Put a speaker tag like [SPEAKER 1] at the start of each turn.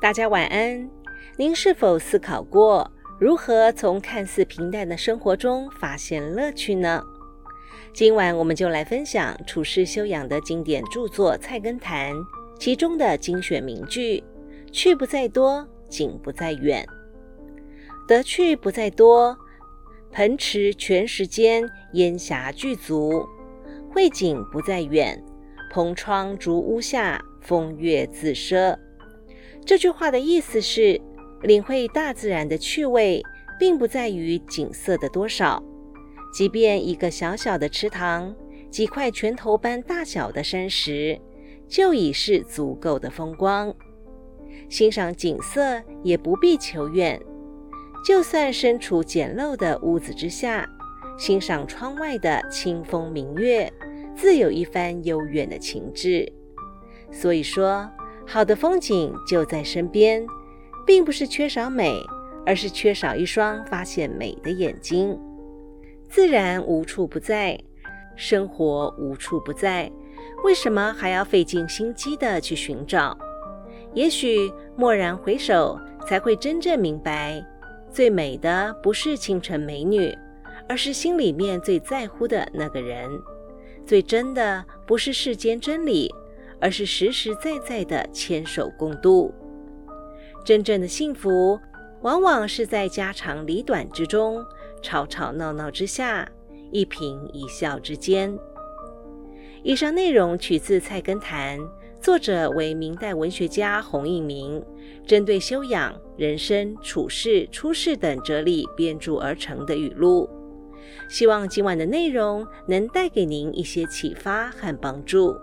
[SPEAKER 1] 大家晚安。您是否思考过如何从看似平淡的生活中发现乐趣呢？今晚我们就来分享处世修养的经典著作《菜根谭》其中的精选名句：“去不在多，景不在远；得去不在多，盆池全时间，烟霞具足；慧景不在远，蓬窗竹屋下，风月自奢。”这句话的意思是，领会大自然的趣味，并不在于景色的多少。即便一个小小的池塘，几块拳头般大小的山石，就已是足够的风光。欣赏景色也不必求远，就算身处简陋的屋子之下，欣赏窗外的清风明月，自有一番悠远的情致。所以说。好的风景就在身边，并不是缺少美，而是缺少一双发现美的眼睛。自然无处不在，生活无处不在，为什么还要费尽心机的去寻找？也许蓦然回首，才会真正明白，最美的不是倾城美女，而是心里面最在乎的那个人。最真的不是世间真理。而是实实在在的牵手共度。真正的幸福，往往是在家长里短之中，吵吵闹闹之下，一颦一笑之间。以上内容取自《菜根谭》，作者为明代文学家洪应明，针对修养、人生、处事、出世等哲理编著而成的语录。希望今晚的内容能带给您一些启发和帮助。